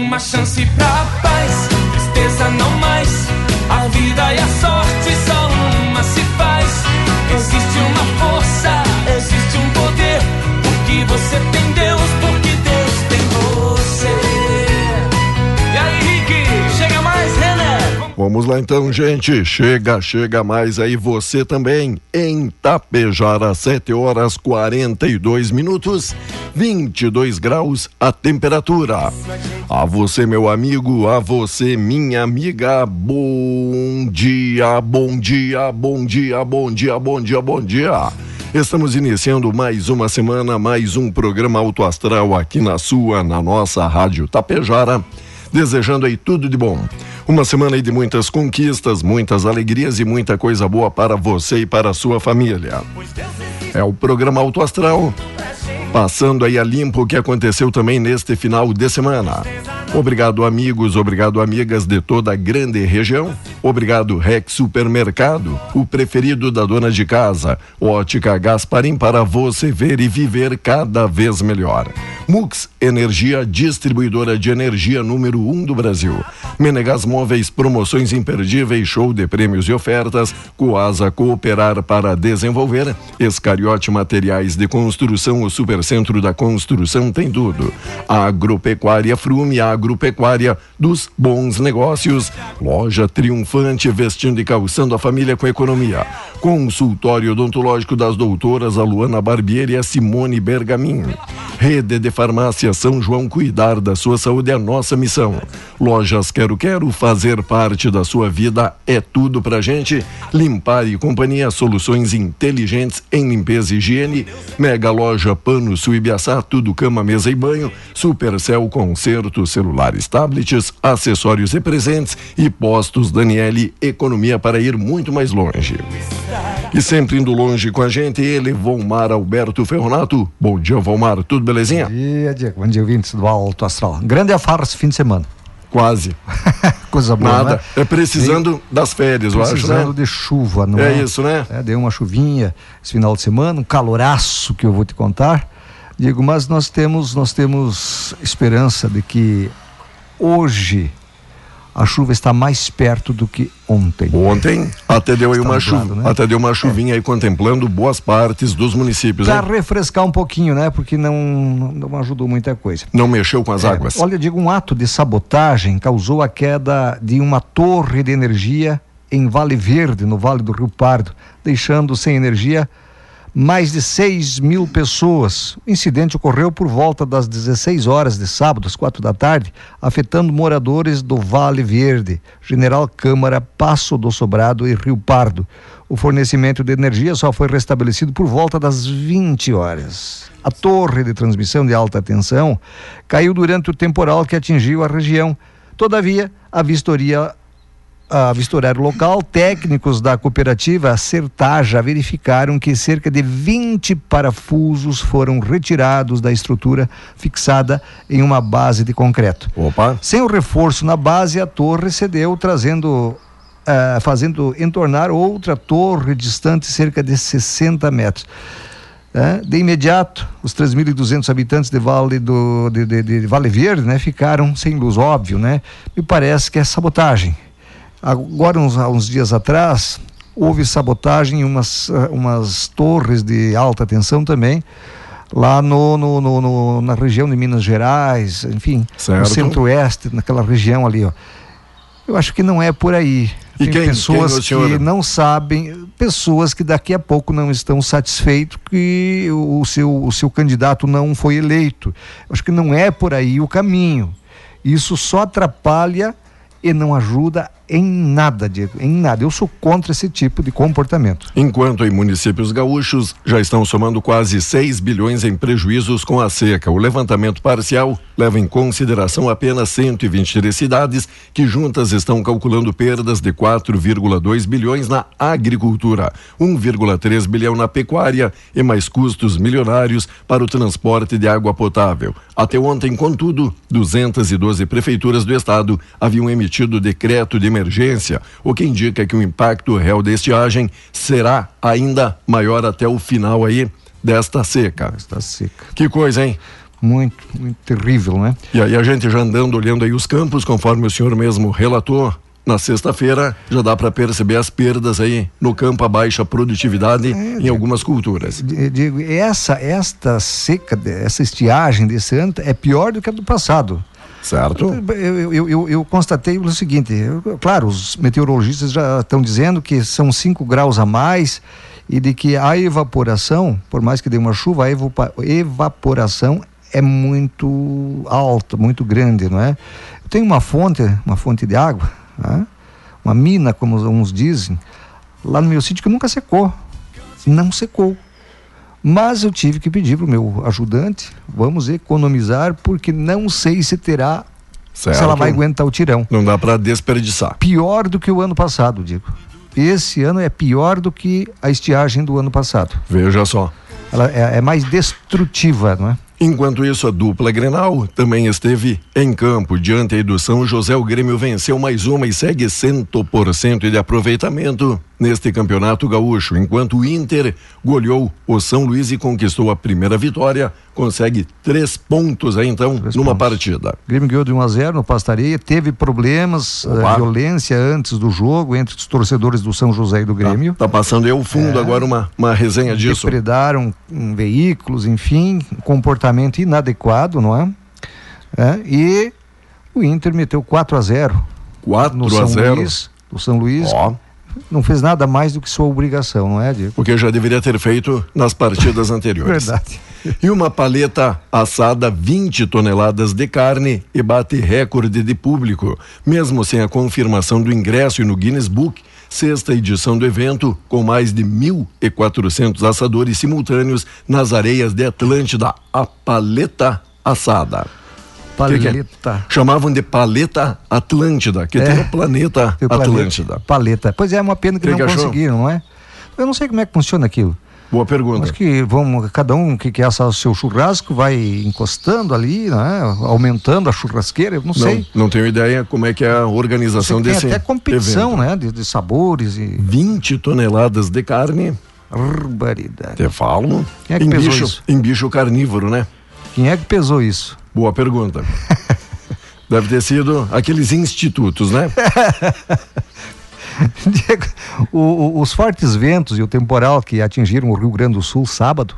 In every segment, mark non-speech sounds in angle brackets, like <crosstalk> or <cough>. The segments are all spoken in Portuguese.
Uma chance pra paz, tristeza não mais. A vida e a sorte Vamos lá então, gente. Chega, chega mais aí você também em Tapejara, 7 horas 42 minutos, 22 graus a temperatura. A você, meu amigo, a você, minha amiga, bom dia, bom dia, bom dia, bom dia, bom dia, bom dia. Estamos iniciando mais uma semana, mais um programa Auto Astral aqui na sua, na nossa Rádio Tapejara desejando aí tudo de bom. Uma semana aí de muitas conquistas, muitas alegrias e muita coisa boa para você e para a sua família. É o programa Auto Astral, passando aí a limpo o que aconteceu também neste final de semana. Obrigado, amigos, obrigado, amigas de toda a grande região. Obrigado, Rex Supermercado, o preferido da dona de casa. Ótica Gasparim para você ver e viver cada vez melhor. Mux Energia, distribuidora de energia número um do Brasil. Menegas Móveis, promoções imperdíveis, show de prêmios e ofertas. Coasa Cooperar para desenvolver. Escariote Materiais de Construção, o Supercentro da Construção tem tudo. Agropecuária Frume, agropecuária dos bons negócios. Loja triunfante, vestindo e calçando a família com economia. Consultório odontológico das doutoras a Luana Barbieri e a Simone Bergamin. Rede de Farmácia São João, cuidar da sua saúde é a nossa missão. Lojas Quero Quero, fazer parte da sua vida é tudo pra gente. Limpar e Companhia, soluções inteligentes em limpeza e higiene. Mega Loja Pano Suibiaçá, tudo cama, mesa e banho. Supercel, concerto, celulares, tablets, acessórios e presentes. E Postos Daniele, economia para ir muito mais longe. E sempre indo longe com a gente, ele, Volmar Alberto Ferronato. Bom dia, Volmar, tudo belezinha? Bom dia, Diego. Bom dia, ouvintes do Alto Astral. Grande afarra esse fim de semana. Quase. <laughs> Coisa boa, Nada. né? É precisando das férias, eu acho, Precisando né? de chuva, não É é? isso, né? É, deu uma chuvinha esse final de semana, um caloraço que eu vou te contar. Diego, mas nós temos, nós temos esperança de que hoje a chuva está mais perto do que ontem. Ontem até deu aí uma nublado, chuva, né? até deu uma chuvinha aí contemplando boas partes dos municípios, Para refrescar um pouquinho, né? Porque não, não ajudou muita coisa. Não mexeu com as É, águas. Olha, digo, um ato de sabotagem causou a queda de uma torre de energia em Vale Verde, no Vale do Rio Pardo, deixando sem energia mais de 6 mil pessoas. O incidente ocorreu por volta das 16 horas de sábado, às quatro da tarde, afetando moradores do Vale Verde, General Câmara, Passo do Sobrado e Rio Pardo. O fornecimento de energia só foi restabelecido por volta das 20 horas. A torre de transmissão de alta tensão caiu durante o temporal que atingiu a região. Todavia, a vistoria a vistorar o local, técnicos da cooperativa Sertaja verificaram que cerca de 20 parafusos foram retirados da estrutura fixada em uma base de concreto. Opa. Sem o reforço na base, a torre cedeu, trazendo, uh, fazendo entornar outra torre distante cerca de 60 metros. É, de imediato, os 3.200 habitantes de Vale, do, de, de, de, Vale Verde né, ficaram sem luz, óbvio, né? Me parece que é sabotagem. Agora, uns, uns dias atrás, houve sabotagem em umas, umas torres de alta tensão também, lá no, no, no, no na região de Minas Gerais, enfim, certo. no centro-oeste, naquela região ali, ó. Eu acho que não é por aí. E Tem quem, pessoas quem que não sabem, pessoas que daqui a pouco não estão satisfeitos que o seu, o seu candidato não foi eleito. Eu acho que não é por aí o caminho. Isso só atrapalha e não ajuda em nada, Diego, em nada. Eu sou contra esse tipo de comportamento. Enquanto em municípios gaúchos já estão somando quase 6 bilhões em prejuízos com a seca, o levantamento parcial leva em consideração apenas 123 cidades que juntas estão calculando perdas de 4,2 bilhões na agricultura, 1,3 bilhão na pecuária e mais custos milionários para o transporte de água potável. Até ontem, contudo, 212 prefeituras do estado haviam emitido decreto de emergência, o que indica que o impacto real da estiagem será ainda maior até o final aí desta seca. Esta seca. Que coisa, hein? Muito, muito terrível, né? E aí a gente já andando olhando aí os campos, conforme o senhor mesmo relatou, na sexta-feira já dá para perceber as perdas aí no campo a baixa produtividade é, em algumas culturas. Digo, essa esta seca, essa estiagem desse ano é pior do que a do passado. Certo. Eu, eu, eu, eu constatei o seguinte: claro, os meteorologistas já estão dizendo que são 5 graus a mais e de que a evaporação, por mais que dê uma chuva, a evaporação é muito alta, muito grande, não é? Tenho uma fonte, uma fonte de água, né? uma mina, como uns dizem, lá no meu sítio que nunca secou. Não secou. Mas eu tive que pedir para o meu ajudante, vamos economizar, porque não sei se terá, certo. se ela vai aguentar o tirão. Não dá para desperdiçar. Pior do que o ano passado, digo. Esse ano é pior do que a estiagem do ano passado. Veja só. Ela é, é mais destrutiva, não é? Enquanto isso, a dupla Grenal também esteve em campo. Diante do São José, o Grêmio venceu mais uma e segue 100% de aproveitamento neste campeonato gaúcho. Enquanto o Inter goleou o São Luís e conquistou a primeira vitória, consegue três pontos aí então três numa pontos. partida. O Grêmio ganhou de 1 a 0 no Pastaria, teve problemas, uh, violência antes do jogo entre os torcedores do São José e do Grêmio. Tá, tá passando aí ao fundo é, agora uma, uma resenha disso. Depredaram um, veículos, enfim, comportamento inadequado, não é? é e o Inter meteu 4 a 0 4 no a São 0 Luís, do São Luís. Ó não fez nada mais do que sua obrigação, não é, Diego? Porque já deveria ter feito nas partidas <laughs> anteriores. Verdade. E uma paleta assada 20 toneladas de carne e bate recorde de público, mesmo sem a confirmação do ingresso no Guinness Book. Sexta edição do evento, com mais de 1.400 assadores simultâneos nas areias de Atlântida, a paleta assada. Paleta. Que que é? Chamavam de paleta Atlântida, que é. tem o planeta tem o Atlântida. paleta. Pois é, uma pena que, que não conseguiram, não é? Eu não sei como é que funciona aquilo. Boa pergunta. Acho que vamos, cada um que quer assar o seu churrasco vai encostando ali, né? aumentando a churrasqueira, eu não, não sei. Não tenho ideia como é que é a organização desse Tem até competição, evento. né? De, de, sabores e... 20 toneladas de carne. Barbaridade. Te falo. Quem é que em pesou bicho, isso? Em bicho carnívoro, né? Quem é que pesou isso? Boa pergunta. <laughs> Deve ter sido aqueles institutos, né? <laughs> Diego, o, os fortes ventos e o temporal que atingiram o Rio Grande do Sul sábado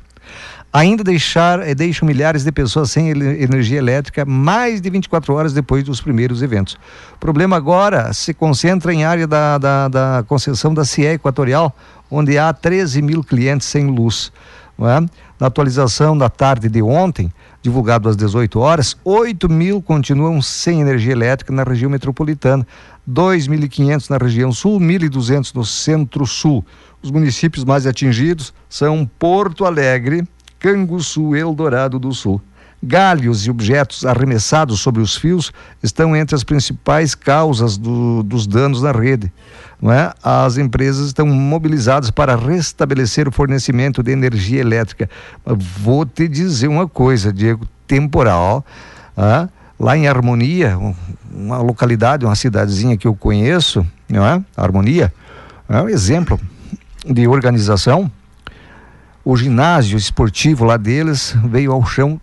ainda deixar, eh, deixam milhares de pessoas sem energia elétrica mais de 24 horas depois dos primeiros eventos. O problema agora se concentra em área da, da, da concessão da CIE Equatorial, onde há 13 mil clientes sem luz. É? Na atualização da tarde de ontem, divulgado às 18 horas, 8 mil continuam sem energia elétrica na região metropolitana, 2.500 na região sul, 1.200 no centro-sul. Os municípios mais atingidos são Porto Alegre, Canguçu, Eldorado do Sul. galhos e objetos arremessados sobre os fios estão entre as principais causas do, dos danos na rede. Não é? As empresas estão mobilizadas para restabelecer o fornecimento de energia elétrica. Vou te dizer uma coisa, Diego, temporal. Ah, lá em Harmonia, uma localidade, uma cidadezinha que eu conheço, não é? Harmonia, é um exemplo de organização. O ginásio esportivo lá deles veio ao chão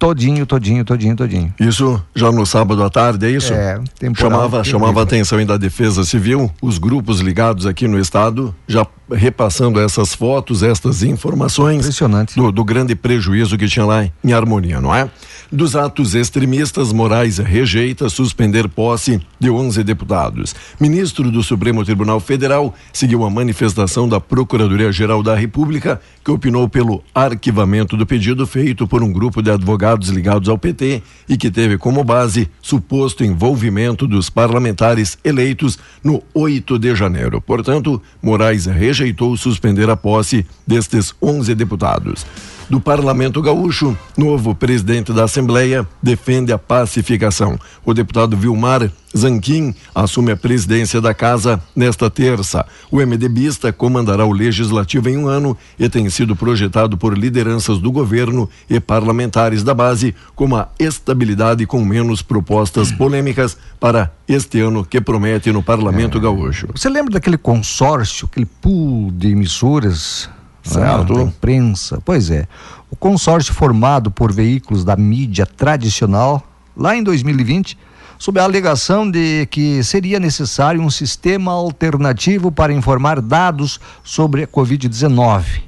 todinho, todinho, todinho, todinho. Isso já no sábado à tarde, é isso? É, temporal, chamava, chamava a atenção ainda da Defesa Civil, os grupos ligados aqui no estado já repassando essas fotos, estas informações. Impressionante. Do, do, grande prejuízo que tinha lá em harmonia, não é? Dos atos extremistas, Moraes rejeita suspender posse de 11 deputados. Ministro do Supremo Tribunal Federal seguiu a manifestação da Procuradoria-Geral da República, que opinou pelo arquivamento do pedido feito por um grupo de advogados ligados ao PT e que teve como base suposto envolvimento dos parlamentares eleitos no 8 de janeiro. Portanto, Moraes rejeitou suspender a posse destes 11 deputados. Do Parlamento Gaúcho, novo presidente da Assembleia defende a pacificação. O deputado Vilmar Zanquim assume a presidência da casa nesta terça. O MDBista comandará o legislativo em um ano e tem sido projetado por lideranças do governo e parlamentares da base como a estabilidade com menos propostas polêmicas para este ano que promete no Parlamento é. Gaúcho. Você lembra daquele consórcio, aquele pool de emissoras? Certo. Da imprensa? Pois é. O consórcio formado por veículos da mídia tradicional, lá em 2020, sob a alegação de que seria necessário um sistema alternativo para informar dados sobre a Covid-19.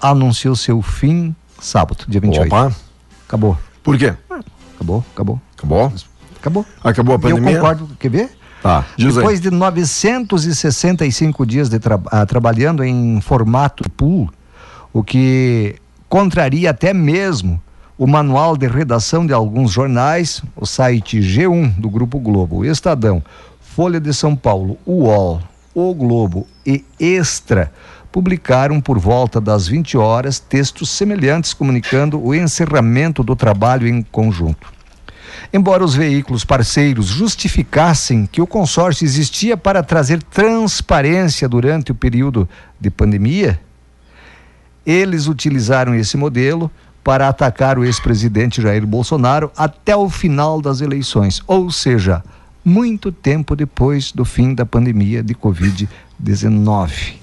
Anunciou seu fim sábado, dia 28. Opa. Acabou. Por quê? Acabou, acabou. Acabou? Acabou. Acabou a pandemia? Eu concordo. Quer ver? Tá, Depois de 965 dias de tra ah, trabalhando em formato pool, o que contraria até mesmo o manual de redação de alguns jornais, o site G1 do Grupo Globo, Estadão, Folha de São Paulo, UOL, O Globo e Extra publicaram por volta das 20 horas textos semelhantes comunicando o encerramento do trabalho em conjunto. Embora os veículos parceiros justificassem que o consórcio existia para trazer transparência durante o período de pandemia, eles utilizaram esse modelo para atacar o ex-presidente Jair Bolsonaro até o final das eleições, ou seja, muito tempo depois do fim da pandemia de Covid-19.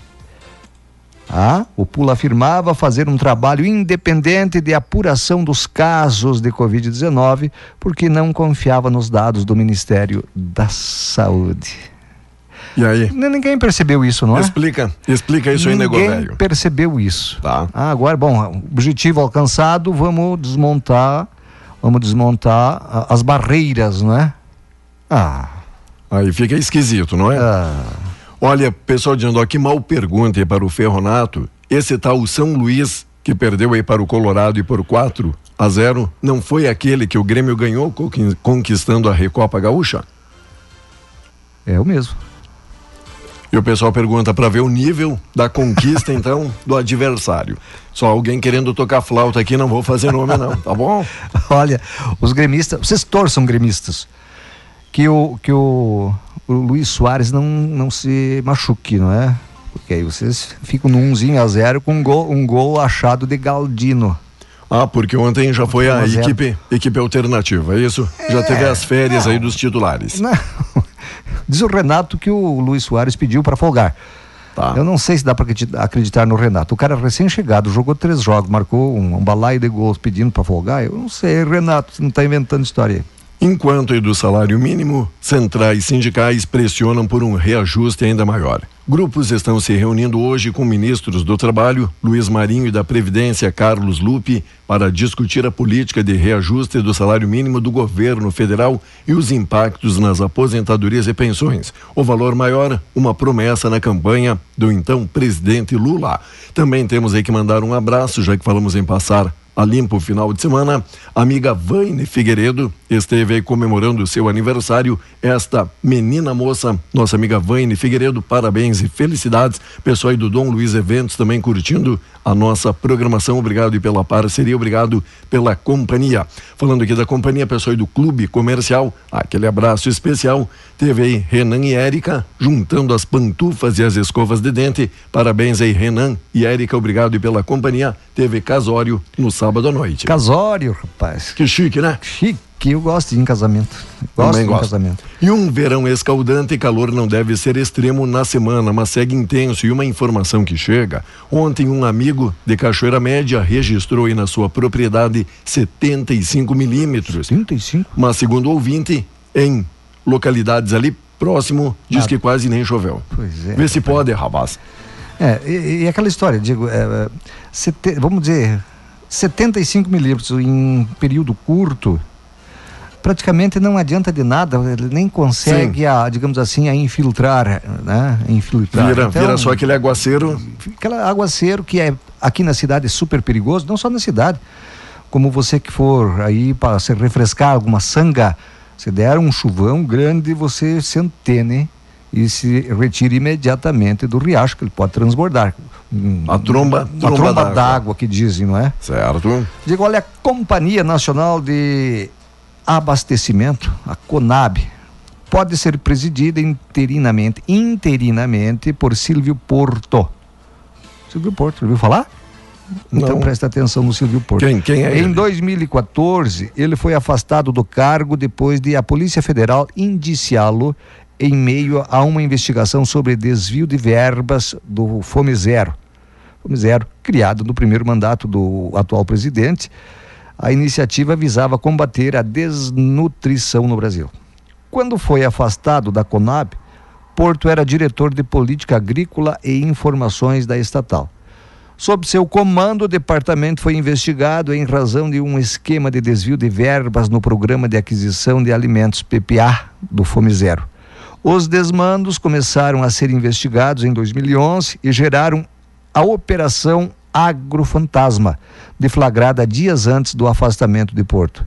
Ah, o Pula afirmava fazer um trabalho independente de apuração dos casos de Covid-19, porque não confiava nos dados do Ministério da Saúde. E aí? Ninguém percebeu isso, não é? Explica, explica isso Ninguém aí, nego velho. Ninguém percebeu isso. Tá. Ah, agora, bom, objetivo alcançado, vamos desmontar, vamos desmontar as barreiras, não é? Ah. Aí fica esquisito, não é? Ah. Olha, pessoal dizendo aqui, mal pergunta para o Ferronato, esse tal São Luís, que perdeu aí para o Colorado e por 4 a 0, não foi aquele que o Grêmio ganhou conquistando a Recopa Gaúcha? É o mesmo. E o pessoal pergunta para ver o nível da conquista, <laughs> então, do adversário. Só alguém querendo tocar flauta aqui, não vou fazer nome, não, tá bom? <laughs> Olha, os gremistas, vocês torçam gremistas. Que o, que o, o Luiz Soares não, não se machuque, não é? Porque aí vocês ficam no 1 a 0 com um gol, um gol achado de Galdino. Ah, porque ontem já foi a equipe, equipe alternativa, é isso? É, já teve as férias não, aí dos titulares. Não. <laughs> Diz o Renato que o Luiz Soares pediu para folgar. Tá. Eu não sei se dá para acreditar no Renato. O cara recém-chegado, jogou três jogos, marcou um, um balaio de gols pedindo para folgar. Eu não sei, Renato, você não está inventando história aí. Enquanto e do salário mínimo, centrais sindicais pressionam por um reajuste ainda maior. Grupos estão se reunindo hoje com ministros do Trabalho, Luiz Marinho, e da Previdência, Carlos Lupe, para discutir a política de reajuste do salário mínimo do governo federal e os impactos nas aposentadorias e pensões. O valor maior, uma promessa na campanha do então presidente Lula. Também temos aí que mandar um abraço, já que falamos em passar a limpo final de semana. Amiga Vaine Figueiredo esteve aí comemorando o seu aniversário. Esta menina moça, nossa amiga Vaine Figueiredo, parabéns e felicidades. Pessoal aí do Dom Luiz Eventos também curtindo a nossa programação. Obrigado pela parceria, obrigado pela companhia. Falando aqui da companhia, pessoal aí do Clube Comercial, aquele abraço especial. Teve aí Renan e Érica juntando as pantufas e as escovas de dente. Parabéns aí, Renan e Érica, obrigado pela companhia. Teve casório no sábado à noite. Casório, rapaz. Que chique, né? Chique, eu gosto de ir em casamento. Gosto Também de gosto. casamento. E um verão escaldante e calor não deve ser extremo na semana, mas segue intenso. E uma informação que chega: ontem, um amigo de Cachoeira Média registrou aí na sua propriedade 75 milímetros. 35? Mas, segundo o ouvinte, em localidades ali próximo, diz Ah. que quase nem choveu. Pois é. Vê se pode, rapaz. É, e, e aquela história, digo, é, é, vamos dizer, 75 milímetros em um período curto, praticamente não adianta de nada, ele nem consegue, a, digamos assim, a infiltrar, né? Infiltrar. Vira, Então, vira só aquele aguaceiro. aquela aguaceiro que é aqui na cidade é super perigoso, não só na cidade, como você que for aí para se refrescar alguma sanga, se der um chuvão grande, você se antene e se retire imediatamente do riacho, que ele pode transbordar. Um- A tromba- uma tromba tromba d'água. que dizem, não é? Certo? Digo, olha, a Companhia Nacional de Abastecimento, a CONAB, pode ser presidida interinamente, interinamente por Silvio Porto. Silvio Porto, ouviu falar? Então Não. presta atenção no Silvio Porto. Quem- quem é Em ele? 2014, ele foi afastado do cargo depois de a Polícia Federal indiciá-lo em meio a uma investigação sobre desvio de verbas do Fome Zero. Fome Zero, criado no primeiro mandato do atual presidente. A iniciativa visava combater a desnutrição no Brasil. Quando foi afastado da Conab, Porto era diretor de política agrícola e informações da estatal. Sob seu comando, o departamento foi investigado em razão de um esquema de desvio de verbas no programa de aquisição de alimentos PPA do Fome Zero. Os desmandos começaram a ser investigados em 2011 e geraram a Operação Agrofantasma, deflagrada dias antes do afastamento de Porto.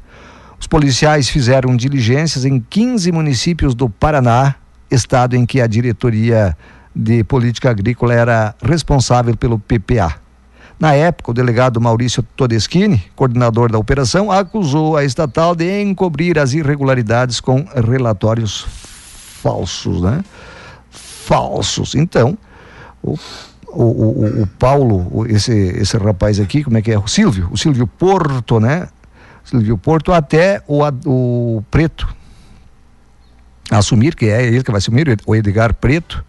Os policiais fizeram diligências em 15 municípios do Paraná, estado em que a diretoria de política agrícola era responsável pelo PPA. Na época, o delegado Maurício Todeschini, coordenador da operação, acusou a estatal de encobrir as irregularidades com relatórios falsos, né? Falsos. Então, o, o, o, o Paulo, esse, esse rapaz aqui, como é que é? O Silvio, o Silvio Porto, né? Silvio Porto, até o, o Preto assumir, que é ele que vai assumir, o Edgar Preto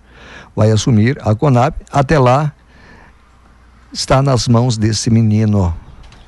vai assumir a Conab, até lá está nas mãos desse menino,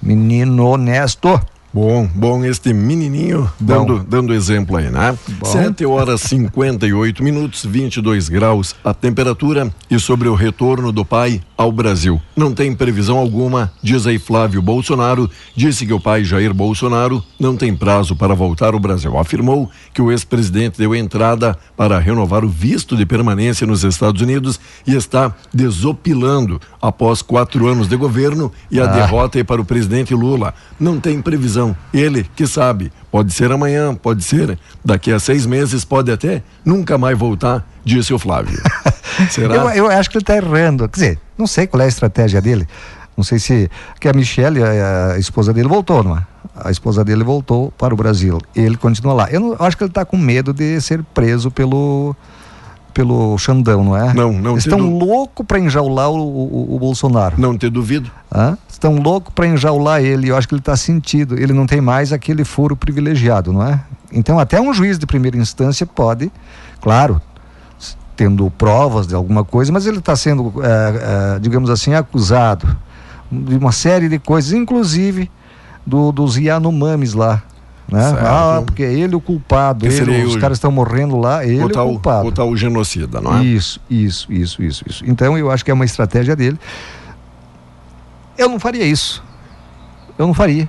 menino honesto. Bom, bom este menininho dando, dando exemplo aí, né? Bom. 7 horas 58 minutos, 22 graus a temperatura e sobre o retorno do pai ao Brasil. Não tem previsão alguma, diz aí Flávio Bolsonaro, disse que o pai Jair Bolsonaro não tem prazo para voltar ao Brasil. Afirmou que o ex-presidente deu entrada para renovar o visto de permanência nos Estados Unidos e está desopilando após quatro anos de governo e a Ah. derrota para o presidente Lula. Não tem previsão. Ele que sabe, pode ser amanhã, pode ser daqui a seis meses, pode até nunca mais voltar, disse o Flávio. <laughs> Será? Eu, eu acho que ele está errando. Quer dizer, não sei qual é a estratégia dele. Não sei se. Que a Michelle, a, a esposa dele, voltou, não é? A esposa dele voltou para o Brasil. Ele continua lá. Eu, não- eu acho que ele está com medo de ser preso pelo. Pelo Xandão, não é? Não, não te estão dou- loucos para enjaular o, o, o Bolsonaro. Não ter duvido. Hã? Estão loucos para enjaular ele. Eu acho que ele está sentido. Ele não tem mais aquele foro privilegiado, não é? Então, até um juiz de primeira instância pode, claro, tendo provas de alguma coisa, mas ele está sendo, eh, eh, digamos assim, acusado de uma série de coisas, inclusive do, dos Yanomamis lá. Né? Certo. Ah, porque é ele o culpado. Ele- os o- caras estão morrendo lá, ele o é o culpado. o tal genocida, não é? Isso, isso, isso, isso, isso. Então eu acho que é uma estratégia dele. Eu não faria isso. Eu não faria.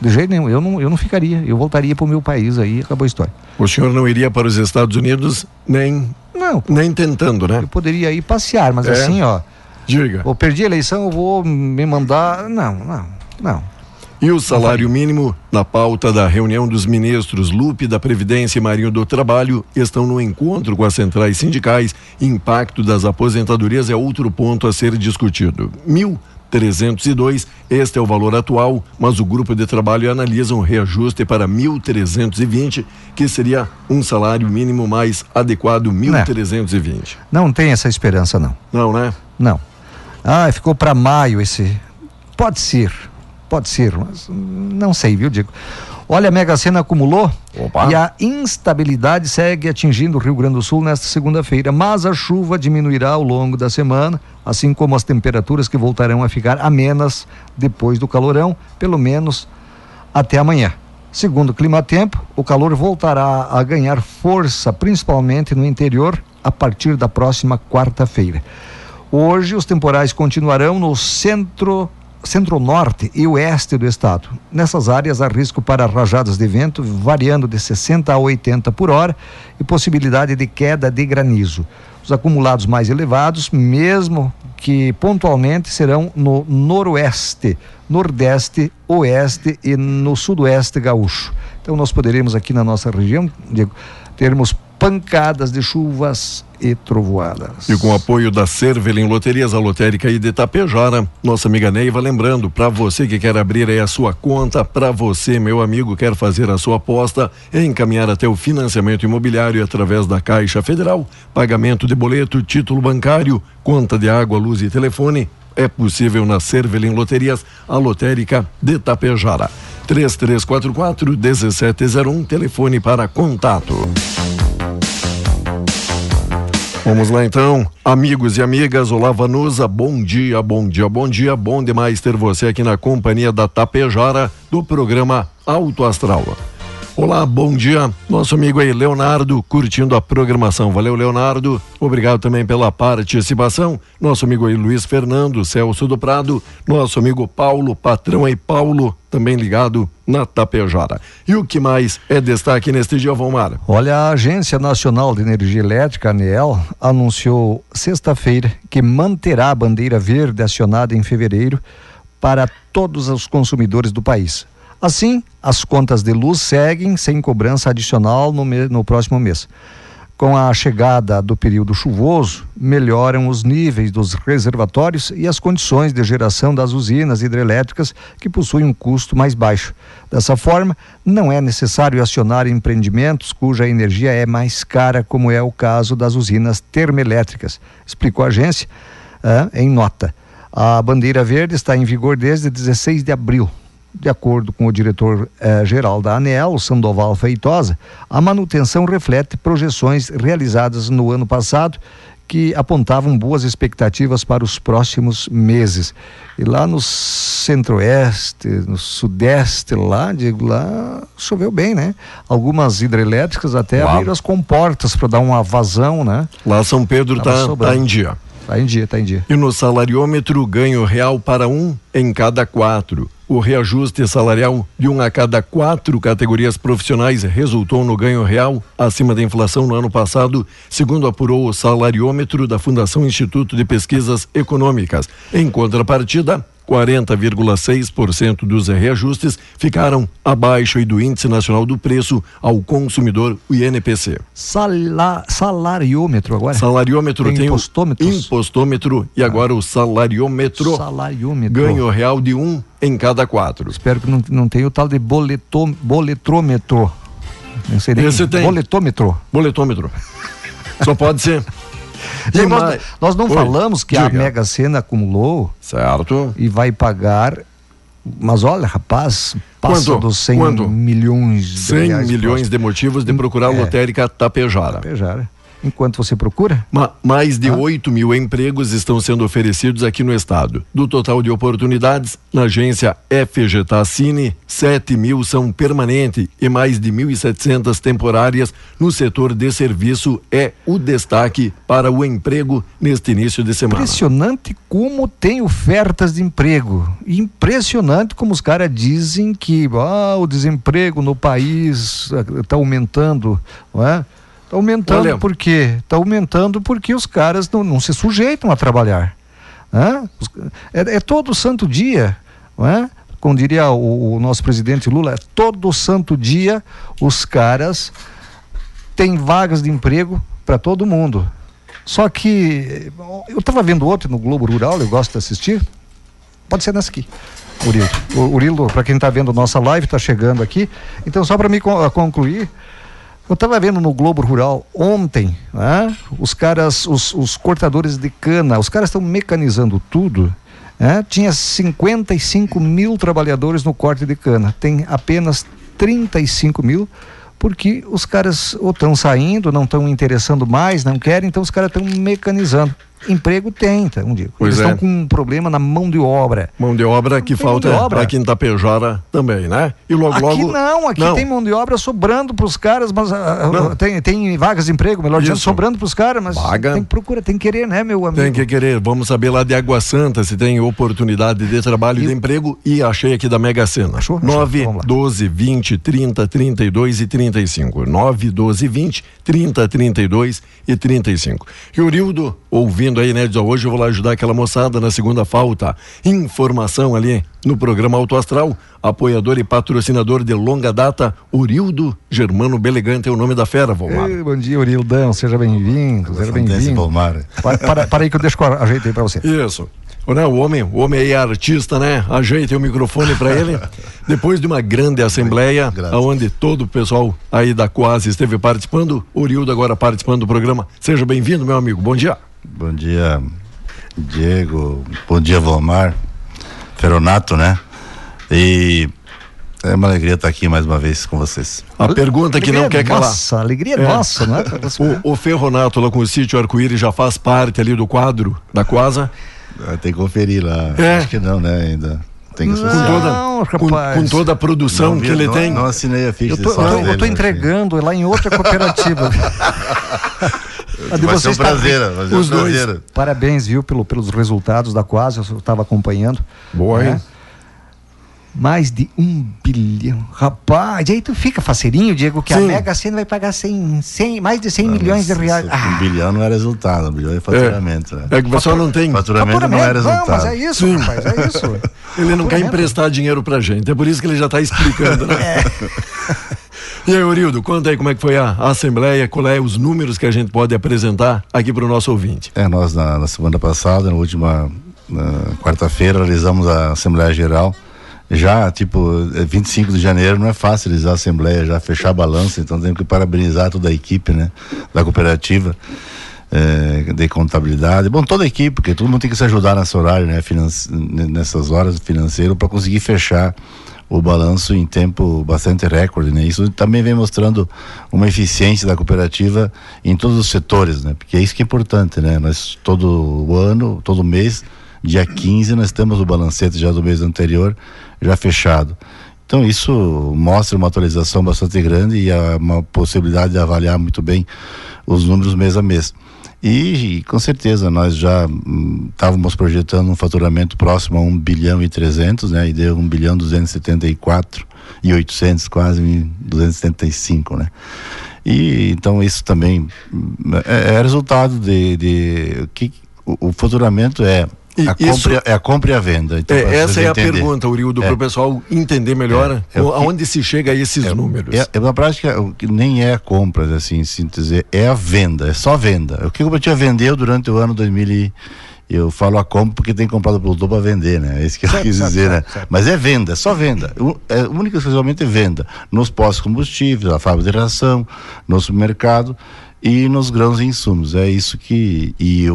De jeito nenhum. Eu não, eu não ficaria. Eu voltaria para o meu país aí acabou a história. O senhor não iria para os Estados Unidos nem, Não, nem tentando, né? eu poderia ir passear, mas É. assim, ó. Diga. Eu perdi a eleição, eu vou me mandar. Não, não, não. E o salário mínimo, na pauta da reunião dos ministros Lupe da Previdência e Marinho do Trabalho, estão no encontro com as centrais sindicais. Impacto das aposentadorias é outro ponto a ser discutido. Mil 302, este é o valor atual, mas o grupo de trabalho analisa um reajuste para 1.320, que seria um salário mínimo mais adequado, 1.320. Não tem essa esperança, não. Não, né? Não. Ah, ficou para maio esse. Pode ser, pode ser, mas não sei, viu, Diego? Olha, a Mega Sena acumulou Opa. e a instabilidade segue atingindo o Rio Grande do Sul nesta segunda-feira, mas a chuva diminuirá ao longo da semana, assim como as temperaturas que voltarão a ficar amenas depois do calorão, pelo menos até amanhã. Segundo o Climatempo, o calor voltará a ganhar força, principalmente no interior, a partir da próxima quarta-feira. Hoje, os temporais continuarão no centro centro-norte e oeste do estado. Nessas áreas há risco para rajadas de vento variando de 60 a 80 por hora e possibilidade de queda de granizo. Os acumulados mais elevados, mesmo que pontualmente, serão no noroeste, nordeste, oeste e no sudoeste gaúcho. Então nós poderemos aqui na nossa região, Diego, termos pancadas de chuvas e trovoadas. E com o apoio da Cervelim Loterias, a lotérica aí de Itapejara, nossa amiga Neiva, lembrando, para você que quer abrir aí a sua conta, para você, meu amigo, quer fazer a sua aposta, encaminhar até o financiamento imobiliário através da Caixa Federal, pagamento de boleto, título bancário, conta de água, luz e telefone, é possível na Cervelim Loterias, a lotérica de Itapejara. 3344 1701, telefone para contato. Vamos lá então, amigos e amigas, olá Vanusa, bom dia, bom dia, bom dia, bom demais ter você aqui na companhia da Tapejara do programa Alto Astral. Olá, bom dia, nosso amigo aí Leonardo, curtindo a programação, valeu Leonardo, obrigado também pela participação, nosso amigo aí Luiz Fernando, Celso do Prado, nosso amigo Paulo, patrão aí Paulo, também ligado na Tapejara. E o que mais é destaque neste dia, Valmar? Olha, a Agência Nacional de Energia Elétrica, ANEEL, anunciou sexta-feira que manterá a bandeira verde acionada em fevereiro para todos os consumidores do país. Assim, as contas de luz seguem sem cobrança adicional no, no próximo mês. Com a chegada do período chuvoso, melhoram os níveis dos reservatórios e as condições de geração das usinas hidrelétricas que possuem um custo mais baixo. Dessa forma, não é necessário acionar empreendimentos cuja energia é mais cara, como é o caso das usinas termoelétricas, explicou a agência em nota. A bandeira verde está em vigor desde 16 de abril de acordo com o diretor-geral da ANEEL, Sandoval Feitosa, a manutenção reflete projeções realizadas no ano passado que apontavam boas expectativas para os próximos meses. E lá no centro-oeste, no sudeste, lá, digo, lá choveu bem, né? Algumas hidrelétricas até Uau. abriram as comportas para dar uma vazão, né? Lá São Pedro Tava tá, tá em dia. Tá em dia, tá em dia. E no salariômetro, ganho real para um em cada quatro. O reajuste salarial de um a cada quatro categorias profissionais resultou no ganho real acima da inflação no ano passado, segundo apurou o salariômetro da Fundação Instituto de Pesquisas Econômicas. Em contrapartida, 40,6% dos reajustes ficaram abaixo do Índice Nacional do Preço ao Consumidor, o INPC. Sala, salariômetro agora? Salariômetro Tem tem, impostômetros? o impostômetro e agora o salariômetro. Salariômetro. Ganho real de um em cada quatro. Espero que não, não tenha o tal de boletô, boletrômetro. Não sei nem. Esse tem. Boletômetro. Boletômetro. Só pode ser. Gente, nós, nós não Oi, falamos que a diga. Mega Sena acumulou Certo. e vai pagar. Mas olha, rapaz, passa Quanto? dos 100 Quanto? milhões de 100 reais milhões de motivos de procurar a É. lotérica Tapejara. Tapejara. Enquanto você procura, Ma- mais de Ah. 8 mil empregos estão sendo oferecidos aqui no estado. Do total de oportunidades, na agência FG Tassini, 7 mil são permanente e mais de 1.700 temporárias no setor de serviço é o destaque para o emprego neste início de semana. impressionante como tem ofertas de emprego. Impressionante como os caras dizem que ah, o desemprego no país está aumentando, não é? Está aumentando por quê? Está aumentando porque os caras não, não se sujeitam a trabalhar. né? É, é todo santo dia, não é? como diria o, o nosso presidente Lula, é todo santo dia os caras têm vagas de emprego para todo mundo. Só que eu estava vendo outro no Globo Rural, eu gosto de assistir. Pode ser nessa aqui. Urildo. O Urildo, para quem está vendo nossa live, está chegando aqui. Então, só para me concluir, eu estava vendo no Globo Rural ontem, né? os caras, os, os cortadores de cana, os caras estão mecanizando tudo. Né? Tinha 55 mil trabalhadores no corte de cana, tem apenas 35 mil porque os caras ou estão saindo, não estão interessando mais, não querem, então os caras estão mecanizando. Emprego tem, tá, um dia. Pois Eles estão é. com um problema na mão de obra. Mão de obra que falta para quem Itapejara também, né? E logo aqui logo. não, aqui não. tem mão de obra sobrando para os caras, mas uh, tem, tem vagas de emprego, melhor Isso. dizendo, sobrando para os caras, mas Vaga. tem que procurar, tem que querer, né, meu amigo? Tem que querer. Vamos saber lá de Água Santa se tem oportunidade de trabalho e de emprego e achei aqui da Mega Sena. Achou? 9, Achou. 12, 20, 30, 32 e 35. 9, 12, 20, 30, 32 e 35. E o Rildo, ouvindo aí, né, diz, hoje eu vou lá ajudar aquela moçada na segunda falta. Informação ali no programa Auto Astral, apoiador e patrocinador de longa data, Urildo Germano Belegante é o nome da fera, Volmar. Ei, bom dia, Urildão, seja bem-vindo, seja bem-vindo. Volmar. Para, para, para aí que eu deixo ajeito aí para você. Isso. Né, o homem, o homem aí é artista, né? Ajeite o microfone para ele. <laughs> Depois de uma grande assembleia, onde todo o pessoal aí da Quase esteve participando, Urildo agora participando do programa. Seja bem-vindo, meu amigo. Bom dia. Bom dia, Diego. Bom dia, Volmar. Feronato, né? E é uma alegria estar aqui mais uma vez com vocês. A pergunta que não quer calar. Nossa, alegria é. nossa, né? <laughs> O, o Ferronato lá com o sítio Arco-Íris já faz parte ali do quadro da Quasa? Tem que conferir lá. É. Acho que não, né, ainda. Tem que associar. Com toda, com, com, toda a produção não, que ele não, tem. Não assinei a ficha. Eu tô, eu tô, eu tô entregando lá em outra cooperativa. <laughs> vai ser um prazer, vai ser um prazer. Parabéns, viu, pelo, pelos resultados da Quase, eu estava acompanhando. Boa, né? hein? mais de um bilhão. Rapaz, aí tu fica faceirinho, Diego, que Sim. a Mega Sena vai pagar 100, 100, mais de 100 não, milhões de reais. Ah. Um bilhão não é resultado, um bilhão é faturamento. É, né? é que o pessoal não tem. Faturamento, faturamento, não é resultado. Não, mas é isso, Sim. rapaz, é isso. <laughs> ele não quer emprestar dinheiro pra gente, é por isso que ele já está explicando, né? é. <laughs> E aí, Orildo, conta aí como é que foi a, a Assembleia, qual é os números que a gente pode apresentar aqui para o nosso ouvinte. É, nós na, na semana passada, na última quarta-feira, realizamos a Assembleia Geral já, tipo, 25 é de janeiro não é fácil realizar a assembleia, já fechar a balança, então temos que parabenizar toda a equipe, né, da cooperativa é, de contabilidade. Bom, toda a equipe, porque todo mundo tem que se ajudar nessa horário, né, finance, nessas horas financeiro para conseguir fechar o balanço em tempo bastante recorde, né? Isso também vem mostrando uma eficiência da cooperativa em todos os setores, né? Porque é isso que é importante, né? Nós todo ano, todo mês, dia 15, nós temos o balancete já do mês anterior já fechado. Então isso mostra uma atualização bastante grande e uma possibilidade de avaliar muito bem os números mês a mês. E, com certeza nós já estávamos hum, projetando um faturamento próximo a 1 bilhão e 300, né? E deu 1 bilhão 274 e 800, quase 275, né? E então isso também hum, é, é resultado de, de que o, o faturamento é a isso, compra, é a compra e a venda. Então, é, essa é a entender. pergunta, Urildo, é. para o pessoal entender melhor é, é aonde se chega a esses é, números. É, é, na prática, o que nem é a compra, assim, se dizer, é a venda, é só venda. O que a cooperativa vendeu durante o ano 2000 e, eu falo a compra porque tem comprado produtor para vender, né? É isso que eu certo, quis dizer, certo, né? Certo. Mas é venda, é só venda. É única e exclusivamente é venda. Nos postos combustíveis, na fábrica de ração, no supermercado e nos grãos e insumos. É isso que. E,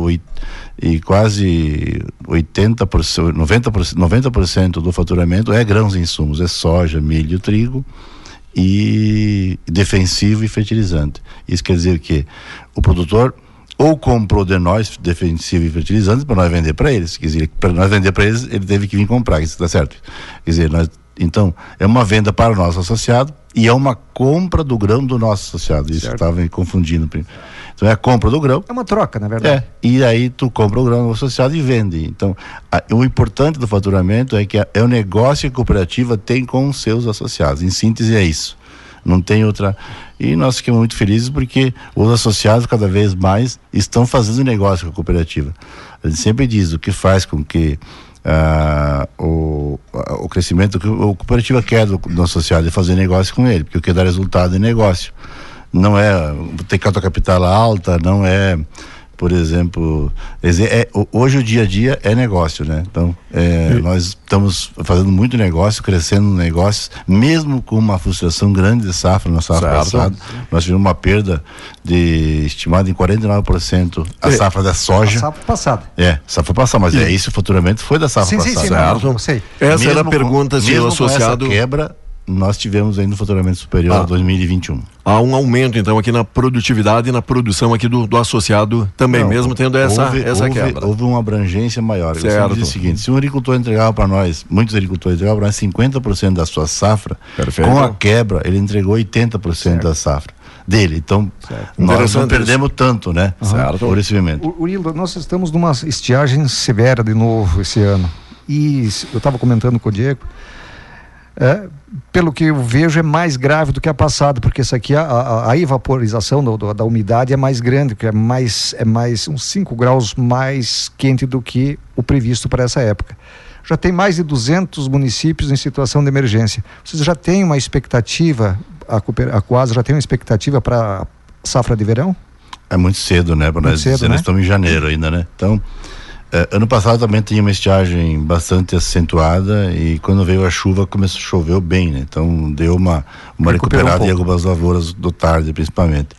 e quase 80%, 90%, 90% do faturamento é grãos e insumos, é soja, milho, trigo e defensivo e fertilizante. Isso quer dizer que o produtor ou comprou de nós defensivo e fertilizante para nós vender para eles. Quer dizer, para nós vender para eles, ele teve que vir comprar, isso está certo. Quer dizer, nós, então, é uma venda para o nosso associado e é uma compra do grão do nosso associado. Isso estava me confundindo. Então é a compra do grão. É uma troca, na verdade. É. E aí tu compra o grão do associado e vende. Então, a, o importante do faturamento é que a, é o negócio que a cooperativa tem com os seus associados. Em síntese é isso. Não tem outra. E nós ficamos muito felizes porque os associados cada vez mais estão fazendo negócio com a cooperativa. A gente sempre diz o que faz com que ah, o, o crescimento que o cooperativa quer do, do associado é fazer negócio com ele, porque o que dá resultado é negócio. Não é ter cota capital alta, não é por exemplo, é, hoje o dia a dia é negócio, né? Então, é, nós estamos fazendo muito negócio, crescendo negócios, mesmo com uma frustração grande de safra na safra passada. Nós tivemos uma perda de estimada em 49% a é, safra da soja. A safra passada. É, safra passada, mas é isso futuramente foi da safra sim, passada. Sim, sim. Não, não sei. Essa mesmo era a pergunta se o associado quebra nós tivemos ainda um faturamento superior ah. a 2021. Há um aumento, então, aqui na produtividade e na produção aqui do, do associado também, Não, mesmo tendo essa, houve, essa houve, quebra. Houve uma abrangência maior. Certo. Eu o seguinte, se um agricultor entregava para nós, muitos agricultores entregavam para nós 50% da sua safra, Perfeito. com a quebra ele entregou 80% certo. da safra dele. Então, certo. nós não perdemos isso. tanto, né? Uhum. Certo. Por esse momento. Urildo, nós estamos numa estiagem severa de novo esse ano. E eu estava comentando com o Diego, é, pelo que eu vejo, é mais grave do que a passada, porque isso aqui, a, a, a evaporização do, do, da umidade é mais grande, que é mais, é mais uns 5 graus mais quente do que o previsto para essa época. Já tem mais de 200 municípios em situação de emergência. Vocês já têm uma expectativa, a, a Coasa já tem uma expectativa para safra de verão? É muito cedo, né? Para nós cedo, né? nós estamos em janeiro ainda, né? Então, é, ano passado também tinha uma estiagem bastante acentuada e quando veio a chuva começou choveu bem, né? Então deu uma uma recuperada um em algumas lavouras do tarde, principalmente.